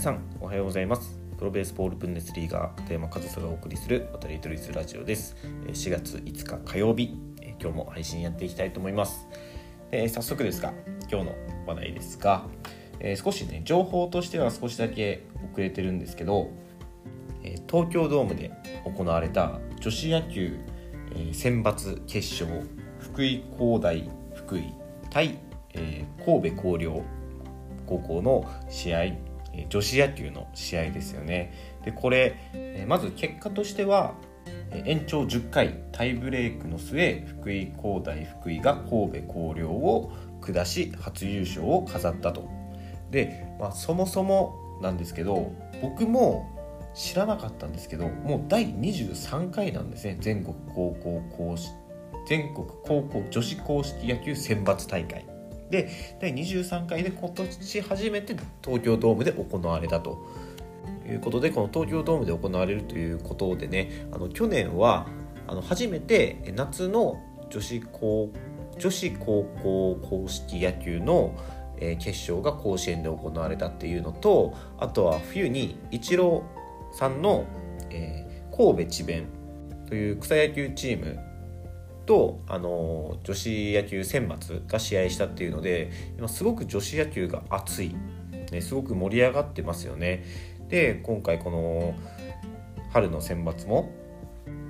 さんおはようございます。プロベースボールブンデスリーガー片山和沙がお送りする渡り鳥ズラジオです。4月5日火曜日今日も配信やっていきたいと思います。え早速ですが今日の話題ですが、え少しね情報としては少しだけ遅れてるんですけど、え東京ドームで行われた女子野球、選抜決勝福井工大福井対、え神戸弘陵高校の試合女子野球の試合ですよね。でこれまず結果としては延長10回タイブレークの末福井工大福井が神戸弘陵を下し初優勝を飾ったと。で、まあ、そもそもなんですけど僕も知らなかったんですけどもう第23回なんですね。全国高校公式全国高校女子公式野球選抜大会。で第23回で今年初めて東京ドームで行われたと。いうことでこの東京ドームで行われるということでねあの去年はあの初めて夏の女子高女子高校公式野球の決勝が甲子園で行われたっていうのとあとは冬にイチローさんの、えー、神戸智弁という草野球チームとあの女子野球選抜が試合したっていうので今すごく女子野球が熱い、ね、すごく盛り上がってますよね。で今回この春の選抜も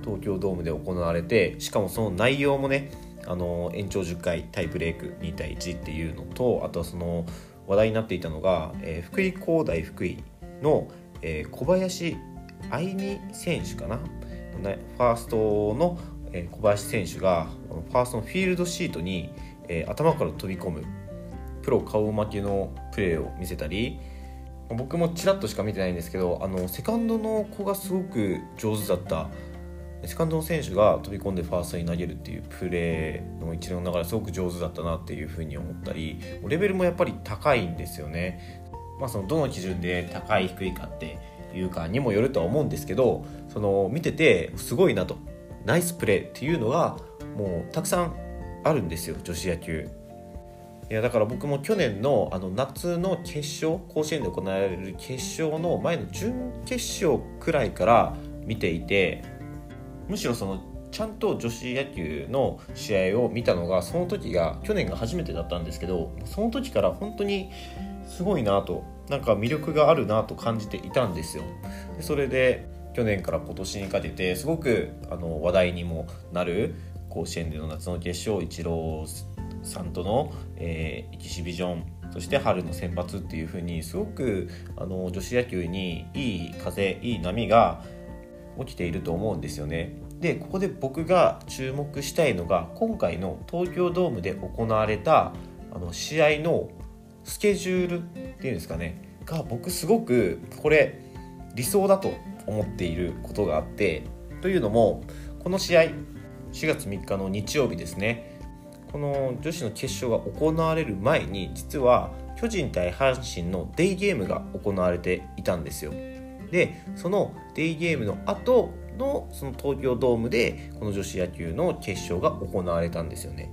東京ドームで行われてしかもその内容もねあの延長10回タイブレーク2対1っていうのとあとはその話題になっていたのが、えー、福井工大福井の、えー、小林愛美選手かな？ファーストのえ小林選手がファーストのフィールドシートに、え頭から飛び込むプロ顔負けのプレーを見せたり僕もちらっとしか見てないんですけどあのセカンドの子がすごく上手だったセカンドの選手が飛び込んでファーストに投げるっていうプレーの一連の流れすごく上手だったなっていうふうに思ったりレベルもやっぱり高いんですよね。まあ、そのどの基準で高い低いかっていうかにもよるとは思うんですけどその見ててすごいなとナイスプレーっていうのがもうたくさんあるんですよ女子野球。いやだから僕も去年のあの夏の決勝甲子園で行われる決勝の前の準決勝くらいから見ていてむしろそのちゃんと女子野球の試合を見たのがその時が去年が初めてだったんですけどその時から本当にすごいなとなんか魅力があるなと感じていたんですよ。でそれで去年から今年にかけてすごくあの話題にもなる甲子園での夏の決勝イチローさんとの、えー、エキシビジョンそして春の選抜っていう風にすごくあの女子野球にいい風いい波が起きていると思うんですよね。でここで僕が注目したいのが今回の東京ドームで行われたあの試合のスケジュールっていうんですかねが僕すごくこれ理想だと思っていることがあってというのもこの試合4月3日の日曜日ですね。この女子の決勝が行われる前に実は巨人対阪神のデイゲームが行われていたんですよ。でそのデイゲームの後のその東京ドームでこの女子野球の決勝が行われたんですよね。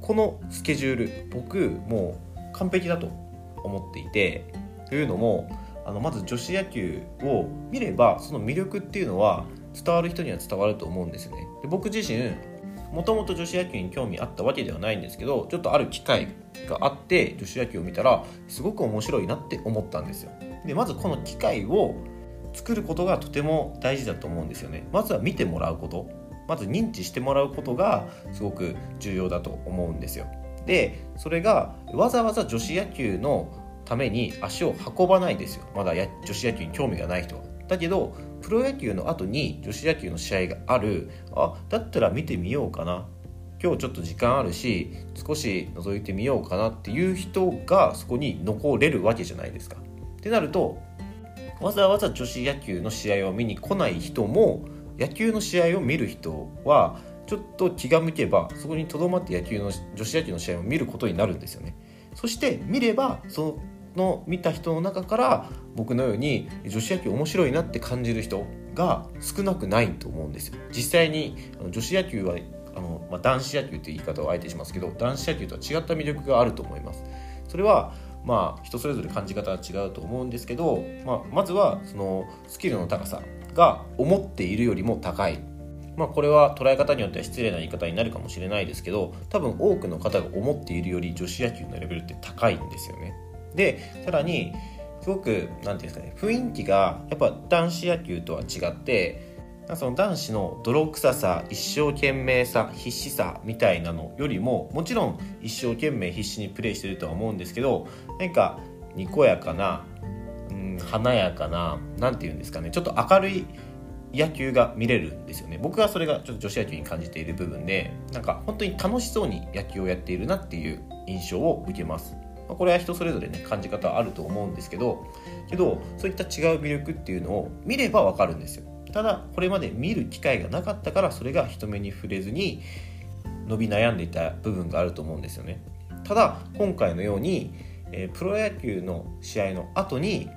このスケジュール僕もう完璧だと思っていてというのもあのまず女子野球を見ればその魅力っていうのは伝わる人には伝わると思うんですよね。で僕自身もともと女子野球に興味あったわけではないんですけどちょっとある機会があって女子野球を見たらすごく面白いなって思ったんですよ。でまずこの機会を作ることがとても大事だと思うんですよね。まずは見てもらうことまず認知してもらうことがすごく重要だと思うんですよ。でそれがわざわざ女子野球のために足を運ばないですよまだ女子野球に興味がない人は。だけどプロ野球の後に女子野球の試合があるあだったら見てみようかな今日ちょっと時間あるし少し覗いてみようかなっていう人がそこに残れるわけじゃないですか。ってなるとわざわざ女子野球の試合を見に来ない人も野球の試合を見る人はちょっと気が向けばそこにとどまって野球の女子野球の試合を見ることになるんですよね。そして見ればその見た人の中から僕のように女子野球面白いなって感じる人が少なくないと思うんですよ。実際に女子野球はあの、まあ、男子野球って言い方をあえてしますけど男子野球とは違った魅力があると思います。それはまあ人それぞれ感じ方は違うと思うんですけど、まあ、まずはそのスキルの高さが思っているよりも高いまあ、これは捉え方によっては失礼な言い方になるかもしれないですけど多分多くの方が思っているより女子野球のレベルって高いんですよね。でさらにすごく何て言うんですかね雰囲気がやっぱ男子野球とは違ってその男子の泥臭さ一生懸命さ必死さみたいなのよりももちろん一生懸命必死にプレーしてるとは思うんですけど何かにこやかな、うん、華やかな何て言うんですかねちょっと明るい野球が見れるんですよね。僕はそれがちょっと女子野球に感じている部分でなんか本当に楽しそうに野球をやっているなっていう印象を受けます。これは人それぞれね感じ方あると思うんですけどけどそういった違う魅力っていうのを見ればわかるんですよ。ただこれまで見る機会がなかったからそれが人目に触れずに伸び悩んでいた部分があると思うんですよね。ただ今回のように、え、プロ野球の試合の後に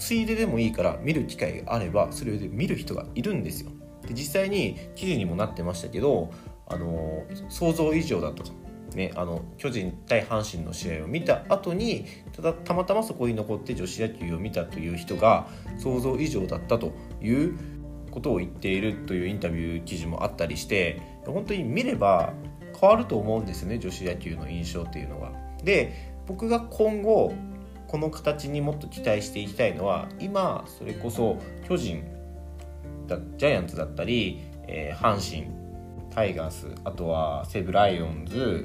ついででもいいから見る機会があればそれで見る人がいるんですよで実際に記事にもなってましたけどあの想像以上だったと。ね、あの巨人対阪神の試合を見た後にただたまたまそこに残って女子野球を見たという人が想像以上だったということを言っているというインタビュー記事もあったりして本当に見れば変わると思うんですよね女子野球の印象っていうのが。で僕が今後この形にもっと期待していきたいのは今それこそ巨人だジャイアンツだったり、えー、阪神タイガースあとは西武ライオンズ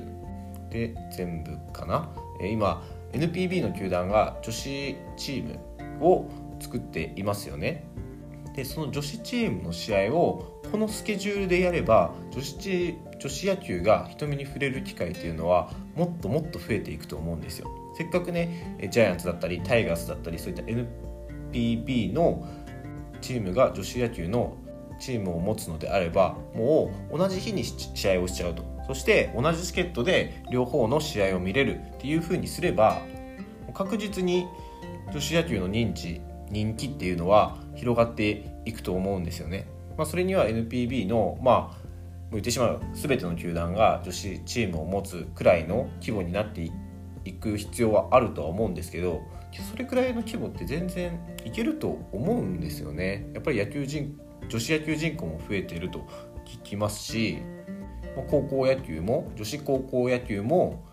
で全部かな、えー、今 NPB の球団が女子チームを作っていますよね。でその女子チームの試合をこのスケジュールでやれば女子女子野球が人目に触れる機会っていうのはもっともっと増えていくと思うんですよ。せっかくねジャイアンツだったりタイガースだったりそういった NPB のチームが女子野球のチームを持つのであればもう同じ日に試合をしちゃうとそして同じチケットで両方の試合を見れるっていうふうにすれば確実に女子野球の認知人気っていうのは広がっていくと思うんですよね。まあ、それには NPB のまあ言ってしまう全ての球団が女子チームを持つくらいの規模になっていっく必要はあるとは思うんですけどそれくらいの規模って全然いけると思うんですよねやっぱり野球人女子野球人口も増えていると聞きますし高校野球も女子高校野球も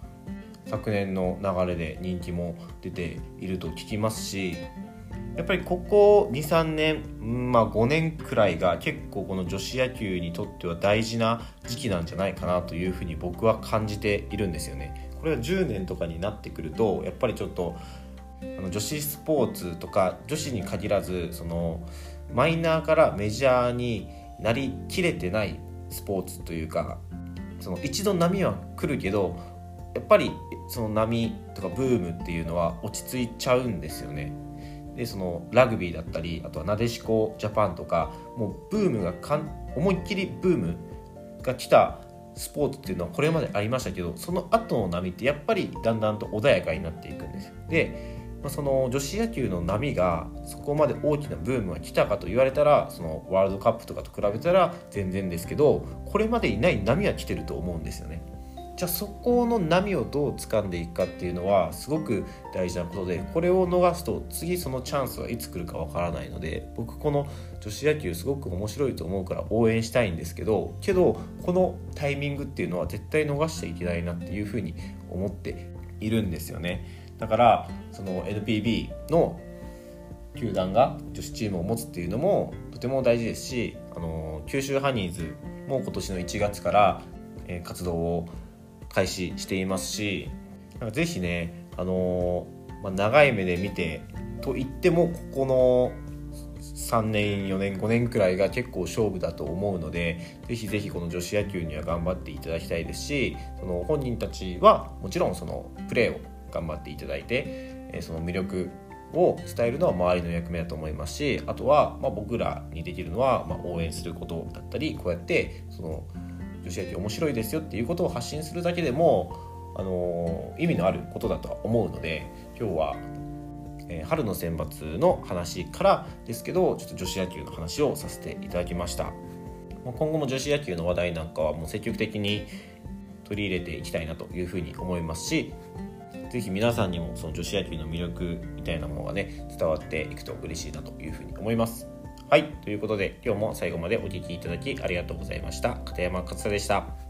昨年の流れで人気も出ていると聞きますしやっぱりここ23年、まあ、5年くらいが結構この女子野球にとっては大事な時期なんじゃないかなというふうに僕は感じているんですよね。これが10年とかになってくるとやっぱりちょっとあの女子スポーツとか女子に限らずそのマイナーからメジャーになりきれてないスポーツというかその一度波は来るけどやっぱりその波とかブームっていうのは落ち着いちゃうんですよね。でそのラグビーだったりあとはなでしこジャパンとかもうブームがかん思いっきりブームが来たスポーツっていうのはこれまでありましたけどその後の波ってやっぱりだんだんと穏やかになっていくんです。でまその女子野球の波がそこまで大きなブームが来たかと言われたらそのワールドカップとかと比べたら全然ですけどこれまでにない波は来てると思うんですよね。じゃあそこの波をどう掴んでいくかっていうのはすごく大事なことでこれを逃すと次そのチャンスはいつ来るかわからないので僕この女子野球すごく面白いと思うから応援したいんですけどけどこのタイミングっていうのは絶対逃しちゃいけないなっていうふうに思っているんですよね。だからその NPB の球団が女子チームを持つっていうのもとても大事ですしあの九州ハニーズも今年の1月から、活動を開始していますしなんかぜひね、あの、まあ、長い目で見てと言ってもここの3年4年5年くらいが結構勝負だと思うのでぜひぜひこの女子野球には頑張っていただきたいですしその本人たちはもちろんそのプレーを頑張っていただいて、その魅力を伝えるのは周りの役目だと思いますしあとはま僕らにできるのはま応援することだったりこうやってその女子野球面白いですよっていうことを発信するだけでも、あの、意味のあることだとは思うので今日は、えー、春の選抜の話からですけどちょっと女子野球の話をさせていただきました。今後も女子野球の話題なんかはもう積極的に取り入れていきたいなというふうに思いますしぜひ皆さんにもその女子野球の魅力みたいなものがね伝わっていくと嬉しいなというふうに思います。はい。ということで今日も最後までお聴きいただきありがとうございました。片山勝也でした。